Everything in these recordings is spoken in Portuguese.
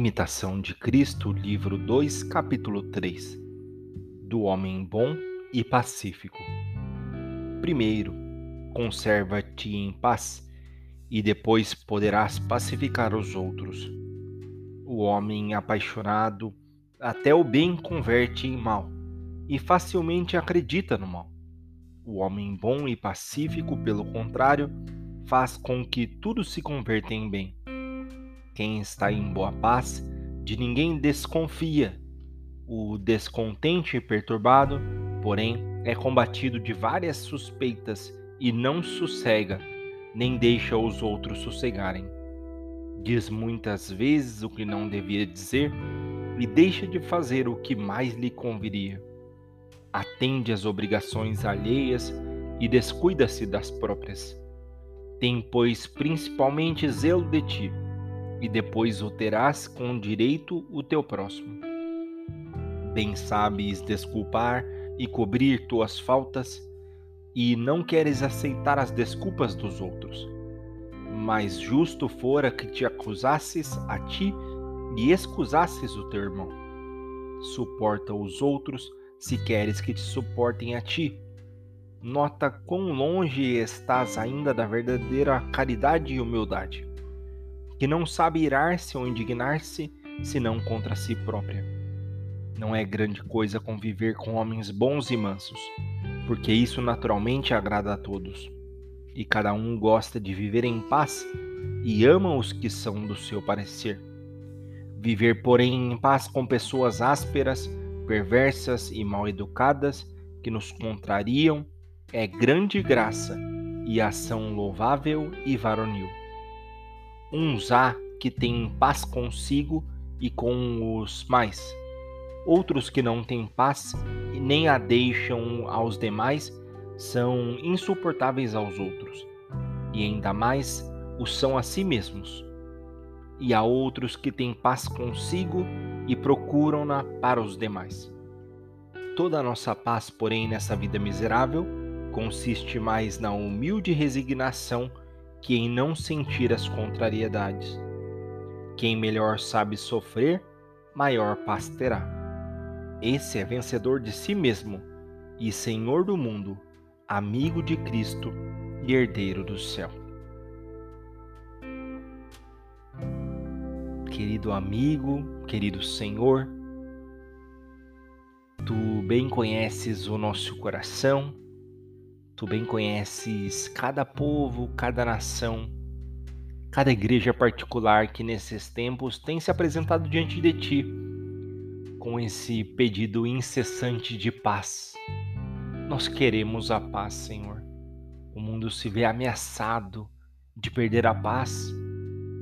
Imitação de Cristo, livro 2, capítulo 3 Do homem bom e pacífico. Primeiro, conserva-te em paz, e depois poderás pacificar os outros. O homem apaixonado até o bem converte em mal, e facilmente acredita no mal. O homem bom e pacífico, pelo contrário, faz com que tudo se converta em bem quem está em boa paz, de ninguém desconfia. O descontente e perturbado, porém, é combatido de várias suspeitas e não sossega, nem deixa os outros sossegarem. Diz muitas vezes o que não devia dizer e deixa de fazer o que mais lhe conviria. Atende às obrigações alheias e descuida-se das próprias. Tem, pois, principalmente zelo de ti e depois o terás com direito o teu próximo. Bem sabes desculpar e cobrir tuas faltas, e não queres aceitar as desculpas dos outros. Mas justo fora que te acusasses a ti e excusasses o teu irmão. Suporta os outros se queres que te suportem a ti. Nota quão longe estás ainda da verdadeira caridade e humildade que não sabe irar-se ou indignar-se senão contra si própria. Não é grande coisa conviver com homens bons e mansos, porque isso naturalmente agrada a todos. E cada um gosta de viver em paz e ama os que são do seu parecer. Viver, porém, em paz com pessoas ásperas, perversas e mal educadas que nos contrariam é grande graça e ação louvável e varonil uns há que têm paz consigo e com os mais, outros que não têm paz e nem a deixam aos demais são insuportáveis aos outros, e ainda mais o são a si mesmos. E há outros que têm paz consigo e procuram-na para os demais. Toda a nossa paz, porém, nessa vida miserável, consiste mais na humilde resignação que em não sentir as contrariedades. Quem melhor sabe sofrer, maior paz terá. Esse é vencedor de si mesmo e senhor do mundo, amigo de Cristo e herdeiro do céu. Querido amigo, querido Senhor, tu bem conheces o nosso coração Tu bem conheces cada povo, cada nação, cada igreja particular que nesses tempos tem se apresentado diante de ti com esse pedido incessante de paz. Nós queremos a paz, Senhor. O mundo se vê ameaçado de perder a paz,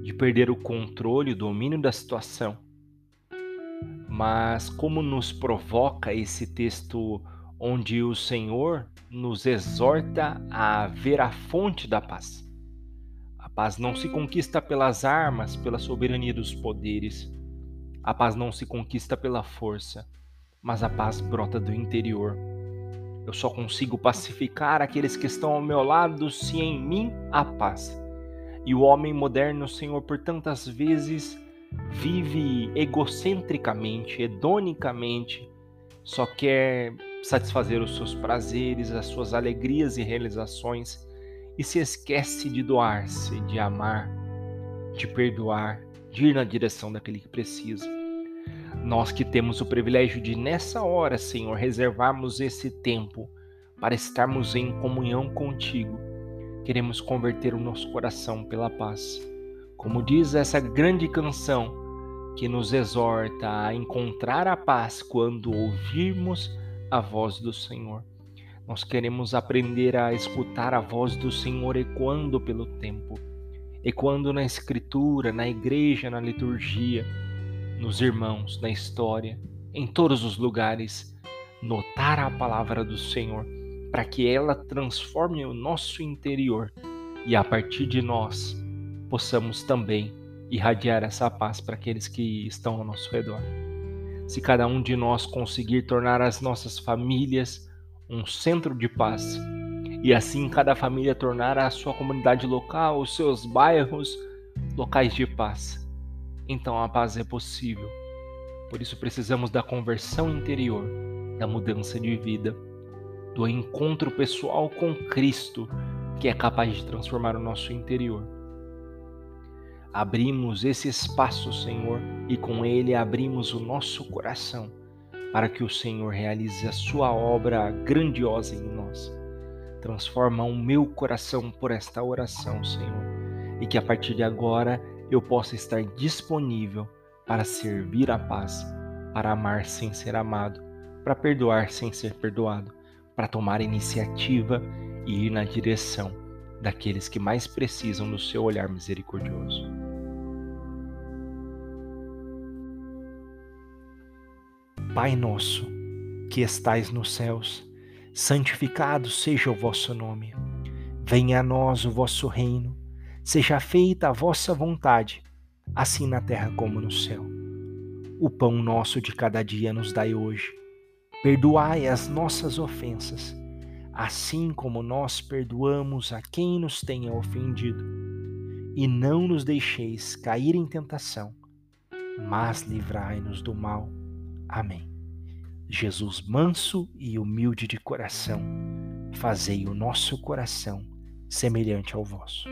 de perder o controle, o domínio da situação. Mas como nos provoca esse texto onde o Senhor nos exorta a ver a fonte da paz. A paz não se conquista pelas armas, pela soberania dos poderes. A paz não se conquista pela força, mas a paz brota do interior. Eu só consigo pacificar aqueles que estão ao meu lado se em mim há paz. E o homem moderno, Senhor, por tantas vezes vive egocentricamente, hedonicamente, só quer satisfazer os seus prazeres, as suas alegrias e realizações e se esquece de doar-se, de amar, de perdoar, de ir na direção daquele que precisa. Nós que temos o privilégio de, nessa hora, Senhor, reservarmos esse tempo para estarmos em comunhão contigo, queremos converter o nosso coração pela paz. Como diz essa grande canção que nos exorta a encontrar a paz quando ouvirmos a voz do Senhor. Nós queremos aprender a escutar a voz do Senhor ecoando pelo tempo, ecoando na Escritura, na igreja, na liturgia, nos irmãos, na história, em todos os lugares. Notar a palavra do Senhor para que ela transforme o nosso interior e a partir de nós possamos também irradiar essa paz para aqueles que estão ao nosso redor se cada um de nós conseguir tornar as nossas famílias um centro de paz e assim cada família tornar a sua comunidade local, os seus bairros locais de paz. então a paz é possível. Por isso precisamos da conversão interior, da mudança de vida, do encontro pessoal com Cristo, que é capaz de transformar o nosso interior. Abrimos esse espaço, Senhor, e com ele abrimos o nosso coração para que o Senhor realize a sua obra grandiosa em nós. Transforma o meu coração por esta oração, Senhor, e que a partir de agora eu possa estar disponível para servir a paz, para amar sem ser amado, para perdoar sem ser perdoado, para tomar iniciativa e ir na direção daqueles que mais precisam do seu olhar misericordioso. Pai nosso, que estais nos céus, santificado seja o vosso nome. Venha a nós o vosso reino, seja feita a vossa vontade, assim na terra como no céu. O pão nosso de cada dia nos dai hoje. Perdoai as nossas ofensas, assim como nós perdoamos a quem nos tenha ofendido. E não nos deixeis cair em tentação, mas livrai-nos do mal. Amém. Jesus manso e humilde de coração, fazei o nosso coração semelhante ao vosso.